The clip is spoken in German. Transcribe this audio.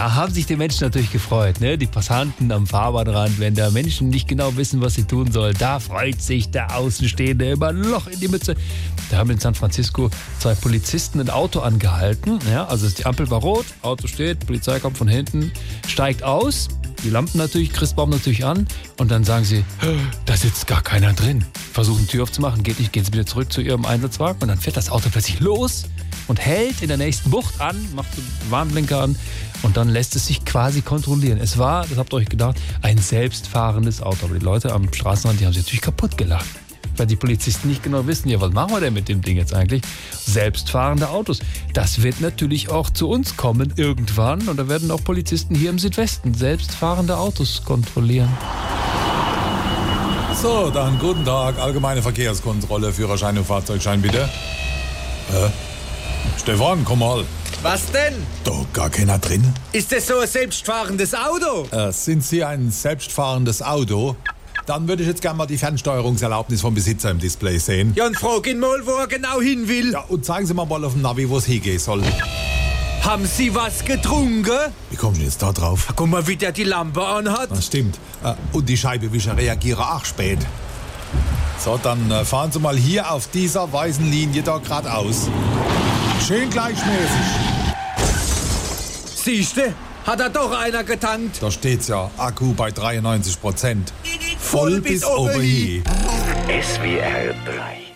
Da haben sich die Menschen natürlich gefreut, ne? Die Passanten am Fahrbahnrand, wenn da Menschen nicht genau wissen, was sie tun sollen, da freut sich der Außenstehende immer ein Loch in die Mütze. Da haben in San Francisco zwei Polizisten ein Auto angehalten. Ja, also die Ampel war rot, Auto steht, Polizei kommt von hinten, steigt aus, die Lampen natürlich, Christbaum natürlich an und dann sagen sie, da sitzt gar keiner drin. Versuchen Tür aufzumachen, geht nicht, gehen sie wieder zurück zu ihrem Einsatzwagen und dann fährt das Auto plötzlich los und hält in der nächsten Bucht an, macht den Warnblinker an und dann lässt es sich quasi kontrollieren. Es war, das habt ihr euch gedacht, ein selbstfahrendes Auto. Aber die Leute am Straßenrand, die haben sich natürlich kaputt gelacht. Weil die Polizisten nicht genau wissen, ja, was machen wir denn mit dem Ding jetzt eigentlich? Selbstfahrende Autos. Das wird natürlich auch zu uns kommen irgendwann. Und da werden auch Polizisten hier im Südwesten selbstfahrende Autos kontrollieren. So, dann guten Tag. Allgemeine Verkehrskontrolle, Führerschein und Fahrzeugschein bitte. Äh, Stefan, komm mal. Was denn? Da gar keiner drin. Ist das so ein selbstfahrendes Auto? Äh, sind Sie ein selbstfahrendes Auto? Dann würde ich jetzt gerne mal die Fernsteuerungserlaubnis vom Besitzer im Display sehen. Ja, und frag ihn mal, wo er genau hin will. Ja, und zeigen Sie mir mal auf dem Navi, wo es hingehen soll. Haben Sie was getrunken? Wie kommen Sie jetzt da drauf? Guck mal, wie der die Lampe anhat. Das stimmt. Äh, und die Scheibewischer reagieren auch spät. So, dann äh, fahren Sie mal hier auf dieser weißen Linie da geradeaus. Schön gleichmäßig. Siehste, hat er doch einer getankt. Da steht's ja, Akku bei 93 Prozent. Voll bis oben. SWR 3